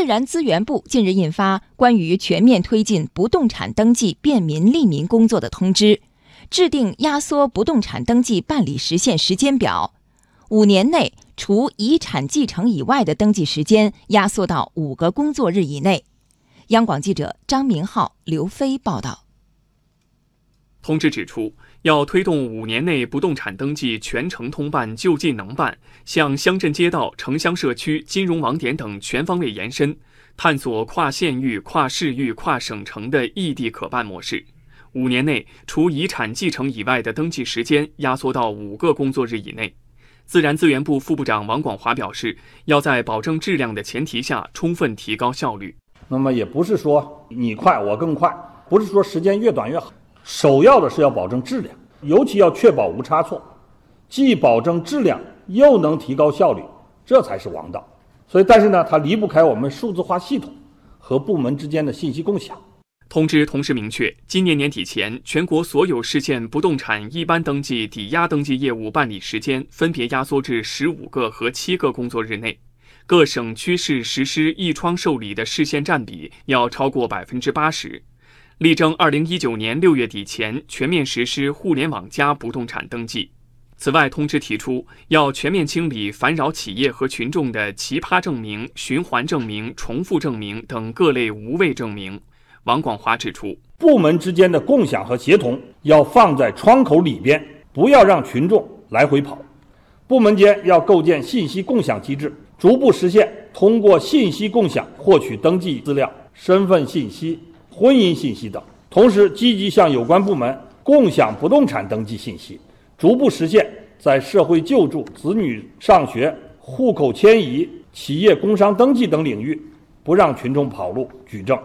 自然资源部近日印发关于全面推进不动产登记便民利民工作的通知，制定压缩不动产登记办理时限时间表，五年内除遗产继承以外的登记时间压缩到五个工作日以内。央广记者张明浩、刘飞报道。通知指出，要推动五年内不动产登记全程通办、就近能办，向乡镇街道、城乡社区、金融网点等全方位延伸，探索跨县域、跨市域、跨省城的异地可办模式。五年内，除遗产继承以外的登记时间压缩到五个工作日以内。自然资源部副部长王广华表示，要在保证质量的前提下，充分提高效率。那么也不是说你快我更快，不是说时间越短越好。首要的是要保证质量，尤其要确保无差错，既保证质量又能提高效率，这才是王道。所以，但是呢，它离不开我们数字化系统和部门之间的信息共享。通知同时明确，今年年底前，全国所有市县不动产一般登记、抵押登记业务办理时间分别压缩至十五个和七个工作日内，各省区市实施一窗受理的市县占比要超过百分之八十。力争二零一九年六月底前全面实施“互联网加”不动产登记。此外，通知提出，要全面清理烦扰企业和群众的奇葩证明、循环证明、重复证明等各类无谓证明。王广华指出，部门之间的共享和协同要放在窗口里边，不要让群众来回跑。部门间要构建信息共享机制，逐步实现通过信息共享获取登记资料、身份信息。婚姻信息等，同时积极向有关部门共享不动产登记信息，逐步实现，在社会救助、子女上学、户口迁移、企业工商登记等领域，不让群众跑路举证。